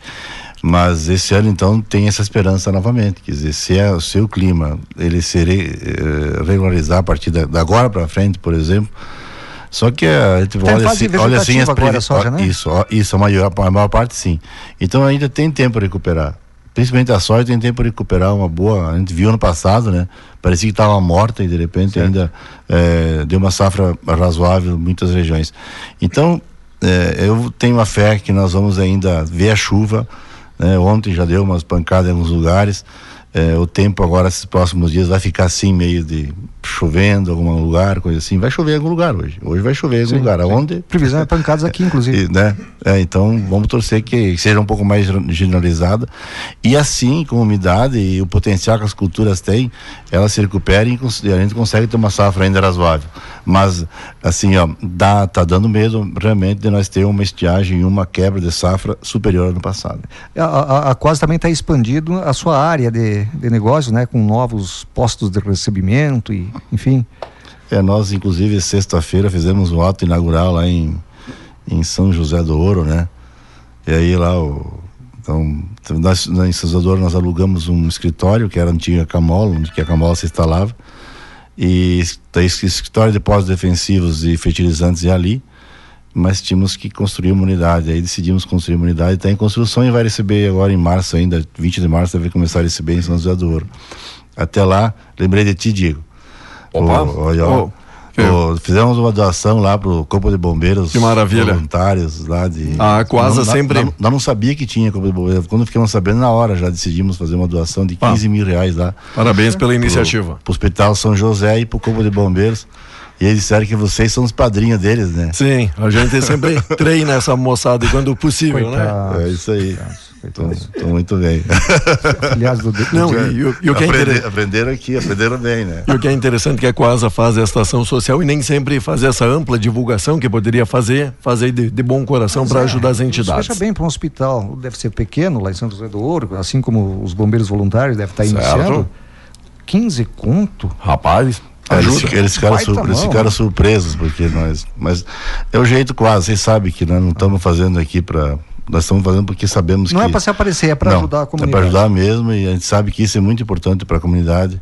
Mas esse ano então tem essa esperança novamente, quer dizer, se, é, se o clima ele se re, eh, regularizar a partir da, da agora para frente, por exemplo, só que a gente olha assim, olha assim as previsões, né? isso, isso a maior, a maior parte sim. Então ainda tem tempo para recuperar principalmente a soja tem tempo de recuperar uma boa. A gente viu ano passado, né? Parecia que estava morta e de repente certo. ainda é, deu uma safra razoável em muitas regiões. Então, é, eu tenho a fé que nós vamos ainda ver a chuva. Né? Ontem já deu umas pancadas em alguns lugares. É, o tempo agora, esses próximos dias, vai ficar assim, meio de chovendo em algum lugar, coisa assim. Vai chover em algum lugar hoje. Hoje vai chover em algum sim, lugar. Aonde? Previsão é <laughs> pancadas aqui, inclusive. E, né? É, então, vamos torcer que seja um pouco mais generalizada. E assim, com a umidade e o potencial que as culturas têm, elas se recuperem e a gente consegue ter uma safra ainda razoável. Mas, assim, ó, dá, tá dando medo realmente de nós ter uma estiagem e uma quebra de safra superior ao ano passado. A, a, a Quase também está expandindo a sua área de, de negócio, né? Com novos postos de recebimento e, enfim. É, nós, inclusive, sexta-feira fizemos um ato inaugural lá em, em São José do Ouro, né? E aí lá o, então, nós, em São José do Ouro nós alugamos um escritório que era a antiga Camola, onde a Camola se instalava e tá escritório de pós defensivos e fertilizantes é ali, mas tínhamos que construir uma unidade. Aí decidimos construir uma unidade, está em construção e vai receber agora em março ainda, 20 de março, deve começar a receber em São José do Ouro. Até lá, lembrei de ti, Diego. Opa! O, olha, oh. O, fizemos uma doação lá pro Corpo de Bombeiros. Que maravilha. Voluntários lá de. Ah, quase sempre. Nós, não sabia que tinha Corpo de Bombeiros. Quando ficamos sabendo, na hora já decidimos fazer uma doação de 15 ah. mil reais lá. Parabéns pela iniciativa. Pro, pro Hospital São José e pro Corpo de Bombeiros. E eles disseram que vocês são os padrinhos deles, né? Sim, a gente sempre <laughs> treina essa moçada quando possível, né? Coitados, né? É isso aí. Estou muito bem. <laughs> Aliás, do, do Não, e, e, e, o que é Aprender, Aprenderam aqui, aprenderam bem, né? E o que é interessante é que a Coasa faz esta ação social e nem sempre faz essa ampla divulgação que poderia fazer, fazer de, de bom coração para é, ajudar as entidades. Fecha bem para um hospital, deve ser pequeno lá em São José do Ouro, assim como os bombeiros voluntários devem estar certo. iniciando. 15 conto? Rapaz, é, eles, eles, ficaram, sur, eles ficaram surpresos, porque nós. Mas é o jeito quase, vocês sabem que nós não estamos fazendo aqui para nós estamos fazendo porque sabemos não que. Não é para se aparecer, é para ajudar a comunidade. É para ajudar mesmo e a gente sabe que isso é muito importante para a comunidade.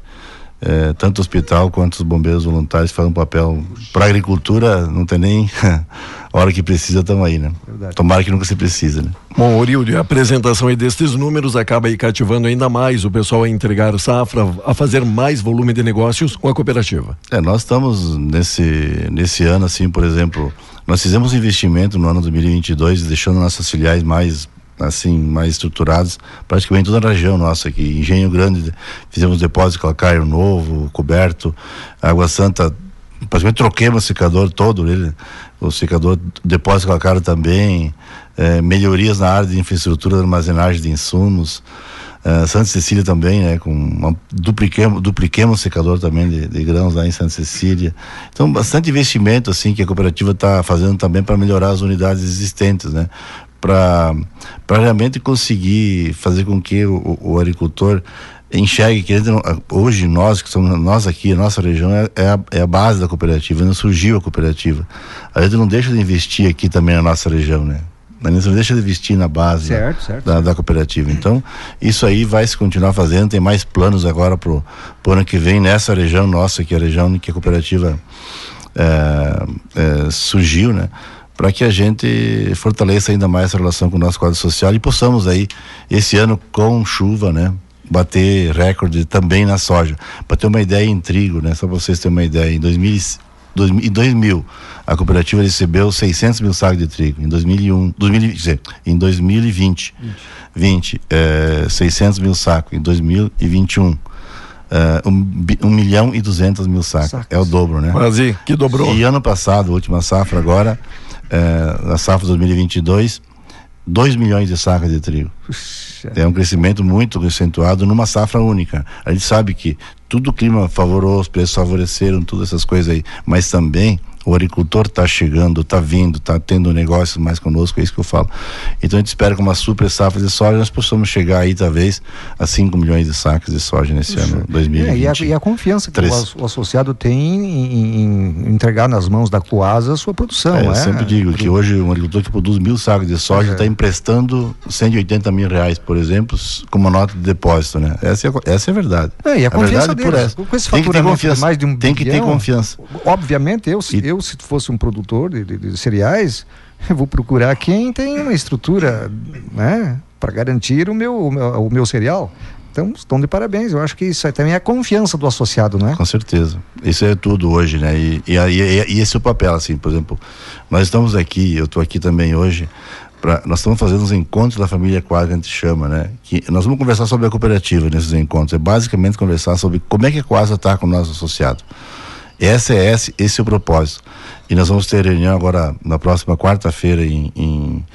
É, tanto o hospital quanto os bombeiros voluntários fazem um papel. Para a agricultura, não tem nem <laughs> a hora que precisa, estamos aí, né? Verdade. Tomara que nunca se precisa, né? Bom, Orildo, a apresentação aí destes números acaba aí cativando ainda mais o pessoal a entregar safra, a fazer mais volume de negócios com a cooperativa. É, nós estamos nesse, nesse ano, assim, por exemplo, nós fizemos um investimento no ano 2022, deixando nossas filiais mais assim, mais estruturadas, praticamente toda a região nossa aqui. Engenho Grande, fizemos depósito calcário novo, coberto, Água Santa, praticamente troquemos o secador todo, ele, o secador, depósito calcário também, é, melhorias na área de infraestrutura de armazenagem de insumos, Uh, Santa Cecília também, né? Com uma, dupliquemos, dupliquemos o secador também de, de, grãos lá em Santa Cecília. Então, bastante investimento assim que a cooperativa está fazendo também para melhorar as unidades existentes, né? Para realmente conseguir fazer com que o, o agricultor enxergue que hoje nós que somos nós aqui a nossa região é, é, a, é a base da cooperativa não surgiu a cooperativa. A gente não deixa de investir aqui também na nossa região né? A gente não deixa de investir na base certo, certo. Da, da, cooperativa. Então isso aí vai se continuar fazendo. Tem mais planos agora pro, pro ano que vem nessa região nossa que é a região que a cooperativa é, é, surgiu né para que a gente fortaleça ainda mais essa relação com o nosso quadro social e possamos aí esse ano com chuva né bater recorde também na soja. Para ter uma ideia em trigo, né? Só para vocês terem uma ideia, em 2000, 2000 a cooperativa recebeu 600 mil sacos de trigo. Em 2001, 2000, em 2020, 20, é, 600 mil sacos. Em 2021, é, um, um milhão e duzentos mil sacos. sacos. É o dobro, né? Quase, que dobrou. E ano passado, última safra agora, é, a safra 2022, 2 milhões de sacas de trigo. É um crescimento muito acentuado numa safra única. A gente sabe que tudo o clima favorou, os preços favoreceram, todas essas coisas aí, mas também o agricultor está chegando, está vindo, está tendo negócios mais conosco, é isso que eu falo. Então a gente espera que uma super safra de soja nós possamos chegar aí talvez a 5 milhões de sacos de soja nesse ano 2020. É, e, a, e, a, confiança que o, o, associado tem em, em, entregar nas mãos da Coasa a sua produção. É, eu é? sempre digo que hoje um agricultor que produz mil sacos de soja está é. emprestando 180 mil reais, por exemplo, com uma nota de depósito, né? Essa é, essa é a verdade. É, e a, a confiança deles, com esse tem que ter confiança. mais de um Tem bilhão, que ter confiança. Obviamente, eu, e, eu se fosse um produtor de, de, de cereais, vou procurar quem tem uma estrutura, né, para garantir o meu, o meu, o meu cereal. Então, estão de parabéns. Eu acho que isso também é a confiança do associado, né? Com certeza. Isso é tudo hoje, né? E, e, e, e esse é o papel, assim, por exemplo, nós estamos aqui, eu estou aqui também hoje, pra, nós estamos fazendo os encontros da família quadra a gente chama, né? Que nós vamos conversar sobre a cooperativa nesses encontros. É basicamente conversar sobre como é que a Quasa está com o nosso associado. Esse é esse, esse é o propósito. E nós vamos ter reunião agora na próxima quarta-feira em, em,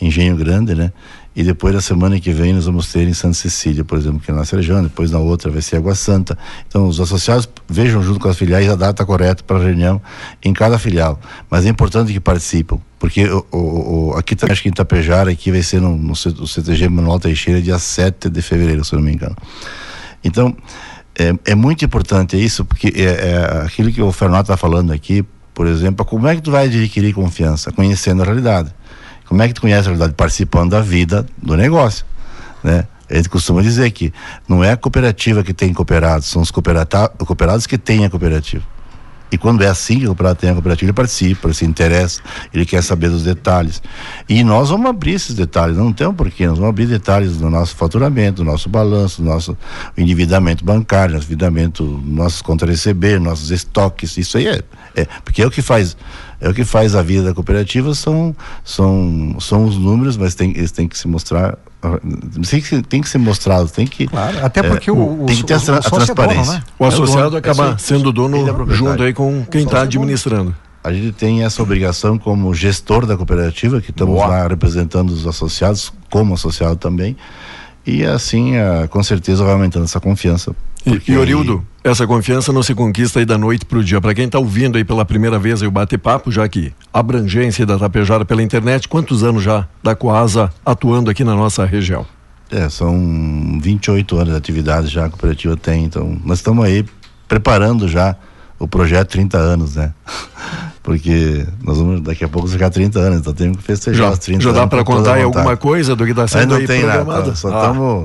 Engenho Grande, né? E depois da semana que vem nós vamos ter em Santa Cecília, por exemplo, que é na nossa região, depois na outra vai ser Água Santa. Então os associados vejam junto com as filiais a data correta para a reunião em cada filial. Mas é importante que participem, porque o, o, o, aqui acho que em Itapejara, aqui vai ser no, no, CTG Manuel Teixeira, dia 7 de fevereiro, se eu não me engano. Então, é, é muito importante isso, porque é, é aquilo que o Fernando está falando aqui, por exemplo, como é que tu vai adquirir confiança? Conhecendo a realidade. Como é que tu conhece a realidade? Participando da vida do negócio, né? A gente costuma dizer que não é a cooperativa que tem cooperados, são os cooperados que têm a cooperativa. E quando é assim que o cooperado tem a cooperativa, ele participa, ele se interessa, ele quer saber dos detalhes. E nós vamos abrir esses detalhes, não tem um porquê, nós vamos abrir detalhes do nosso faturamento, do nosso balanço, do nosso endividamento bancário, nosso endividamento, nossos contra-receber, nossos estoques, isso aí é, é, porque é o que faz é o que faz a vida da cooperativa são são são os números mas tem eles têm que se mostrar tem que, tem que ser mostrado, tem que. Claro, até porque é, o, o, tem que ter a, a transparência. Dono, né? O associado é acaba é sendo dono é junto aí com quem está administrando. A gente tem essa obrigação como gestor da cooperativa, que estamos Boa. lá representando os associados, como associado também. E assim, a, com certeza vai aumentando essa confiança. E, e Orildo, essa confiança não se conquista aí da noite para o dia. Para quem está ouvindo aí pela primeira vez aí o bate-papo, já que abrangência da Tapejara pela internet, quantos anos já da Coasa atuando aqui na nossa região? É, são 28 anos de atividade já a cooperativa tem, então nós estamos aí preparando já o projeto 30 anos, né? <laughs> Porque nós vamos daqui a pouco ficar 30 anos, então temos que festejar já, os 30 já anos. Já dá para contar aí alguma coisa do que está sendo aí, não tem programado? Nada, só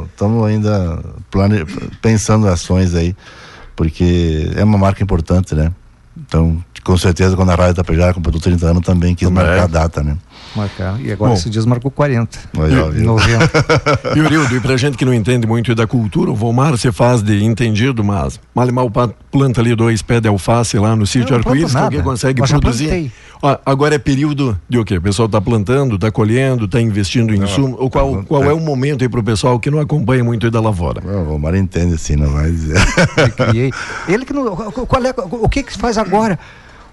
estamos ah. ainda plane... pensando ações aí, porque é uma marca importante, né? Então, com certeza, quando a Rádio Tapejara completou 30 anos, também quis também marcar a data, né? Marcar. E agora Bom, esses dias marcou 40. Aí, 90. e Urildo, e pra gente que não entende muito da cultura, o Volmar você faz de entendido, mas mal mal planta ali dois pés de alface lá no sítio Arco-Íris, que alguém consegue mas produzir. Ó, agora é período de o quê? O pessoal tá plantando, tá colhendo, tá investindo em insumo. Ou qual, qual é o momento aí pro pessoal que não acompanha muito aí da lavoura? o Volmar entende assim, não vai dizer. Ele que não. Qual é, o que que faz agora?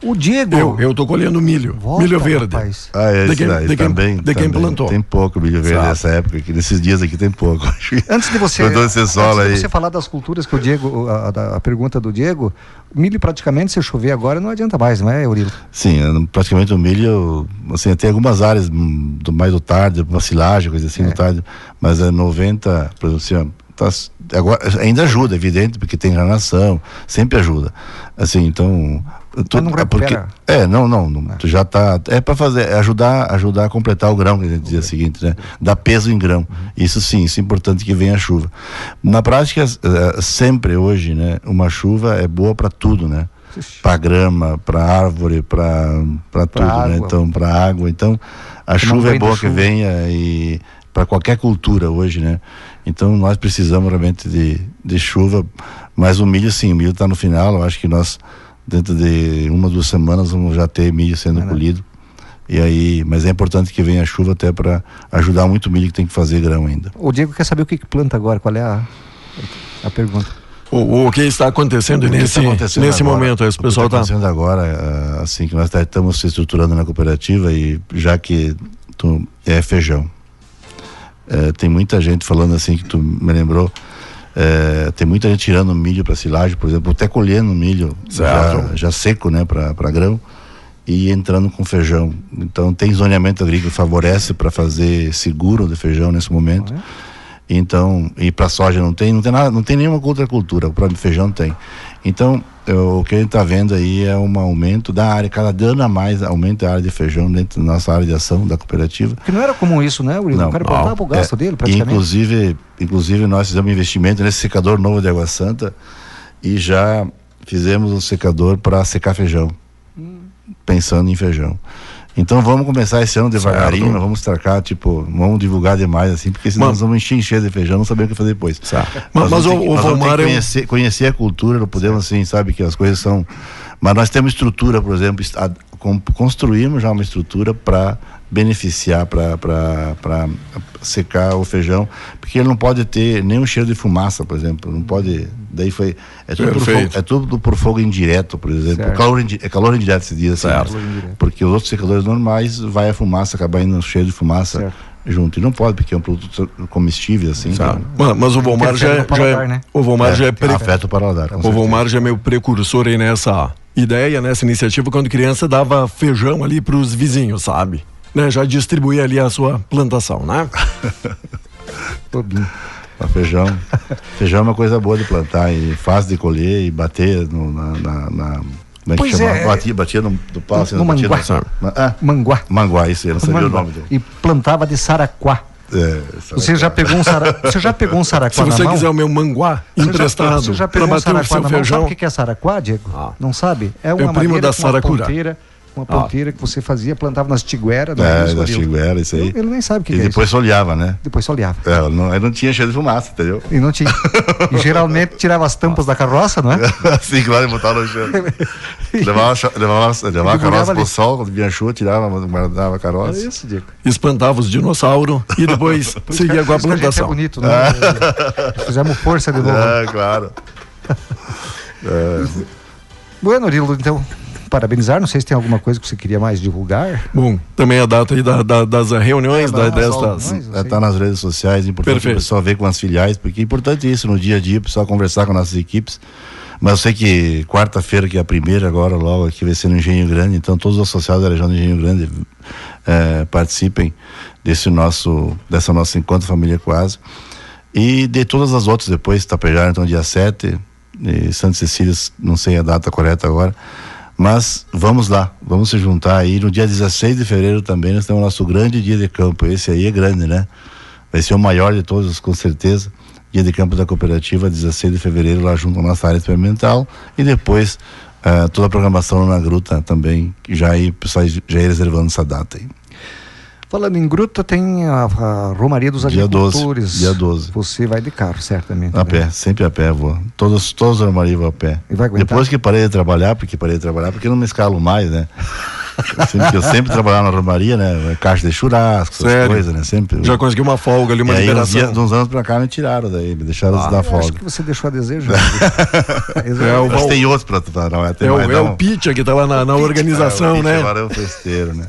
O Diego. Eu, eu tô colhendo milho. Volta, milho verde. rapaz. Ah, é, De quem- daí de quem- também, de quem também. plantou. Tem pouco milho verde Sabe. nessa época, aqui, nesses dias aqui tem pouco. <laughs> Antes de você, antes de você falar das culturas que o Diego, a, a- a pergunta do Diego, milho praticamente se chover agora não adianta mais, não é, Eurilo? Sim, é, praticamente o milho, assim, tem algumas áreas hum, do mais do tarde, uma silagem, coisa assim, É. do tarde, mas é 90, por exemplo, assim, tá, agora, ainda ajuda, evidente, porque tem engranação, sempre ajuda. Assim, então. Tu- não é porque- recupera. é, não, não, não, tu já tá. É para fazer, é ajudar, ajudar a completar o grão, que a gente dizia o seguinte, né? Dar peso em grão. Isso sim, isso é importante que venha a chuva. Na prática, eh, sempre hoje, né? Uma chuva é boa para tudo, né? Para grama, para árvore, para tudo, né? água. Então, para água. Então, a chuva é boa que venha e para qualquer cultura hoje, né? Então, nós precisamos realmente de, de chuva. Mas o milho, sim, o milho está no final. Eu acho que nós, dentro de uma, duas semanas, vamos já ter milho sendo colhido. E aí, mas é importante que venha a chuva até para ajudar muito o milho que tem que fazer grão ainda. O Diego quer saber o que, que planta agora, qual é a, a pergunta. O, o que está acontecendo O que nesse, está acontecendo nesse agora- momento? Esse o que pessoal está tá. acontecendo agora, ah, assim, que nós tá- estamos se estruturando na cooperativa e já que tu, é feijão. Eh, tem muita gente falando assim que tu me lembrou. Eh, tem muita gente tirando milho para silagem, por exemplo, até colhendo milho já, já seco, né, para grão e entrando com feijão. Então tem zoneamento agrícola que favorece para fazer seguro de feijão nesse momento. Então, e para soja não tem, não tem nada, não tem nenhuma outra cultura, o próprio feijão tem. Então, eu- o que a gente está vendo aí é um aumento da área, cada ano a mais aumenta a área de feijão dentro da nossa área de ação da cooperativa. Porque não era comum isso, né, Eurilo? O cara plantava o gasto É, dele praticamente. Inclusive, inclusive nós fizemos investimento nesse secador novo de Água Santa e já fizemos um secador para secar feijão, pensando em feijão. Então vamos começar esse ano devagarinho, vamos tracar, tipo, vamos divulgar demais assim, porque senão Mas- nós vamos encher, encher de feijão, não sabemos o que fazer depois. Mas- Nós mas vamos o- que- o é conhecer, conhecer a cultura, não podemos assim, sabe que as coisas são. Mas nós temos estrutura, por exemplo, a- construímos já uma estrutura para beneficiar, para secar o feijão, porque ele não pode ter nenhum cheiro de fumaça, por exemplo, não pode. Daí foi. É tudo, por fogo, é tudo por fogo indireto, por exemplo. Calor, indi- é calor indireto se diz assim. Certo. né? Porque os outros secadores normais vai a fumaça, acaba indo cheio de fumaça Certo. junto. E não pode, porque é um produto comestível, assim. Então, Mas, mas o Volmar já, Interfere é- no já paladar, é, né? o Volmar já é pre- afeta o paladar. O. Volmar já é meio precursor aí nessa ideia, nessa iniciativa, quando criança dava feijão ali para os vizinhos, sabe? Né? Já distribuía ali a sua plantação, né? <laughs> Tobinho. Feijão, feijão é uma coisa boa de plantar e fácil de colher e bater no, na, na, na- como é que Pois chama? é. Batia, batia no, do pau, assim, No manguá. no, ah, Manguá. manguá, isso aí, não sabia Manguá. o nome dele. E plantava de saraquá. É, <laughs> Você já pegou um saraquá? Você já pegou um saraquá Se você mão? quiser o meu manguá Você já- emprestado Você já pegou um saraquá seu na mão? Sabe o que é saraquá, Diego? Ah. Não sabe? É o uma primo madeira da com uma ponteira, que você fazia, plantava nas tigueras. É, Ariel? chiguera, isso aí. Ele nem sabe o que, E que é depois isso. né? Depois só olhava. É, não, aí não tinha cheiro de fumaça, entendeu? E não tinha. E geralmente tirava as tampas da carroça, não é? <laughs> assim, claro, e botava no chão. <laughs> levava, levava, levava a carroça ali. pro sol, quando vinha chuva, tirava, guardava a É carroça. isso, Diego. espantava os dinossauros e depois <laughs> seguia com a gente plantação. É bonito, né? Fizemos força de novo. É, claro. Bueno, Nurilo, então, parabenizar. Não sei se tem alguma coisa que você queria mais divulgar. Bom, também a data aí da- da- das reuniões, da- das destas. reuniões. É, tá nas redes sociais, é importante Perfeito. o pessoal ver com as filiais, porque é importante isso no dia a dia, o pessoal conversar com nossas equipes. Mas eu sei que quarta-feira, que é a primeira agora, logo aqui vai ser no Engenho Grande, então todos os associados da região do Engenho Grande eh, participem desse nosso, dessa nossa encontro família quase. E de todas as outras depois, Tapejara, então dia 7, e Santa Cecília, não sei a data correta agora. Mas vamos lá, vamos se juntar aí. No dia 16 de fevereiro também nós temos o nosso grande dia de campo. Esse aí é grande, né? Vai ser o maior de todos, com certeza. Dia de campo da cooperativa, 16 de fevereiro, lá junto à nossa área experimental. E depois eh, toda a programação na gruta também, já aí pessoal já ia reservando essa data aí. Falando em gruta, tem a, a Romaria dos Dia 12, Agricultores. dia 12. Você vai de carro, certamente. A né? pé, sempre a pé vou. Todos, todos os armários vou a pé. Depois que parei de trabalhar, porque parei de trabalhar, porque não me escalo mais, né? Eu sempre, eu sempre trabalhava na romaria, né? Caixa de churrasco, essas coisas, né? Sempre. Já conseguiu uma folga ali, uma e aí, uns, liberação. dias- de uns anos pra cá, me tiraram daí, me deixaram dar Eu acho folga. que você deixou a desejar. <laughs> É o Mas tem outros pra, pra não, tem É o, mais é não. o Pitcha que tá lá na, na organização, É, o né? Agora é o festeiro, né?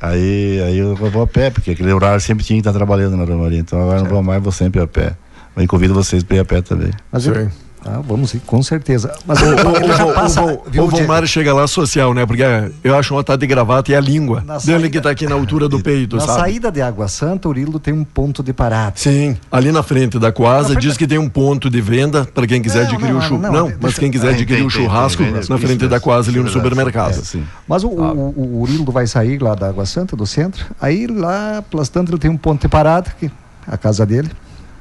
Aí, aí eu vou a pé, porque aquele horário sempre tinha que estar trabalhando na romaria. Então agora eu não vou mais, vou sempre a pé. Mas convido vocês para ir a pé também. Mas Sim. eu, ah, vamos ir, com certeza. Mas O, o, <laughs> o, passa, o, viu, o Diego? Volmar chega lá social, né? Porque eu acho uma tá de gravata e a língua Na dele saída- que tá aqui na altura do peito, Na sabe? saída de Água Santa, Urilo tem um ponto de parada. Sim, ali na frente da Coasa frente diz que tem um ponto de venda para quem quiser Não, adquirir não, o churrasco. não, Não, mas quem quiser Tem, adquirir tem, o tem, churrasco na frente isso, da Coasa ali no supermercado. É, sim. Mas o, o, o Urilo vai sair lá da Água Santa, do centro. Aí lá, ele tem um ponto de parada, que é a casa dele.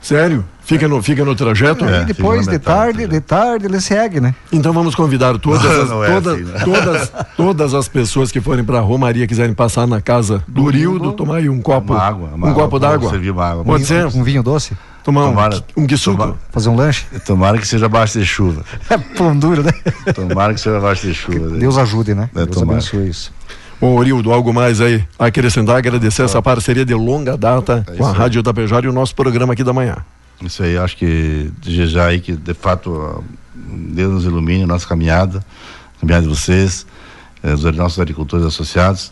Sério? Fica no, fica no trajeto? É, e depois, de tarde, metade, de tarde, ele segue, né? Então vamos convidar todas Não, as, não é todas, assim, né? todas, todas as pessoas que forem para Romaria quiserem passar na casa do Urildo, tomar aí um copo, Uma água, uma um água, copo d'água. servir uma água. Pode Um- ser? Um vinho doce, Tomar um, Tomara- um guisuco. tomara- fazer um lanche. Tomara que seja baixo de chuva. <laughs> É pão duro, né? Tomara que seja baixo de chuva. né? Deus ajude, né? É, Deus tomara. abençoe isso. Bom, Urildo, algo mais aí a acrescentar, agradecer essa parceria de longa data É com a. Rádio Tapejara e o nosso programa aqui da manhã. Isso aí, acho que desejar aí que de fato Deus nos ilumine a nossa caminhada, a caminhada de vocês, eh, os nossos agricultores associados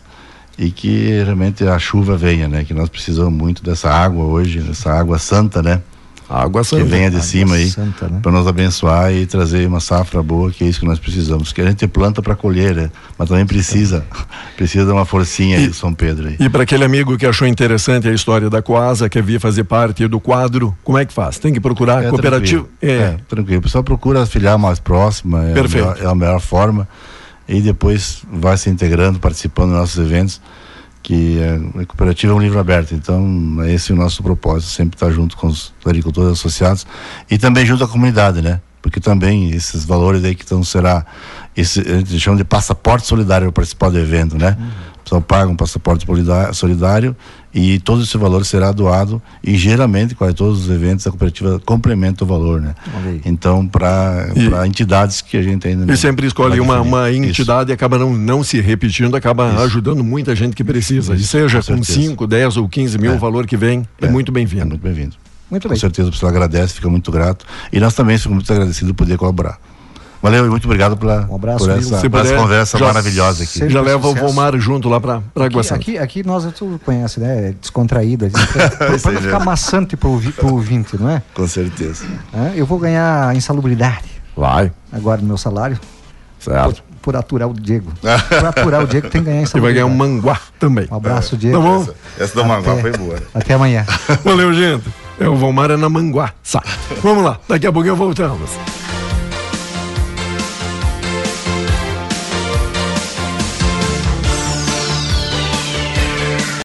e que realmente a chuva venha, né? Que nós precisamos muito dessa água hoje, dessa água santa, né? Água Que santa. venha de cima aí né? para nos abençoar e trazer uma safra boa, que é isso que nós precisamos. Que a gente planta para colher, né? Mas também precisa, <laughs> precisa de uma forcinha aí E- do São Pedro aí. E para aquele amigo que achou interessante a história da Coasa, quer vir fazer parte do quadro, como é que faz? Tem que procurar É cooperativo. tranquilo. É. tranquilo. O pessoal procura a filial mais próxima, é a, melhor, é a melhor forma. E depois vai se integrando, participando dos nossos eventos, que é, a cooperativa é um livro aberto. Então, é esse o nosso propósito, sempre estar junto com os agricultores associados e também junto à comunidade, né? Porque também esses valores aí que estão será esse a gente chama de passaporte solidário para participar do evento, né? O pessoal paga um passaporte solidá- solidário e todo esse valor será doado e geralmente quase todos os eventos a cooperativa complementa o valor, né? Então para E- para entidades que a gente ainda não- E sempre escolhe uma, uma Isso. entidade e acaba não, não se repetindo, acaba Isso. ajudando muita gente que precisa. E Isso, seja com com certeza. 5, 10 ou 15 mil, É. o valor que vem é, É, muito É bem-vindo. muito bem-vindo. Muito Com bem. certeza o pessoal agradece, fica muito grato. E nós também ficamos muito agradecidos por poder colaborar. Valeu e muito obrigado pela, Um abraço, por essa, por essa conversa já- maravilhosa aqui. Já leva o sucesso. Volmar junto lá para Água Aqui, aqui, aqui nós, tu conhece, né? É Descontraída. <laughs> Para não ficar maçante pro, ouvi- pro ouvinte, não é? Com certeza. É, Eu vou ganhar insalubridade Vai. agora no meu salário por, Certo. por aturar o Diego. <laughs> por aturar o Diego tem que ganhar E vai ganhar um manguá também. Um abraço, Diego. Tá bom? Essa, essa do Manguá foi boa. Até amanhã. Valeu, gente. É o Volmar é na Manguá. Sai. Vamos lá, daqui a pouquinho voltamos.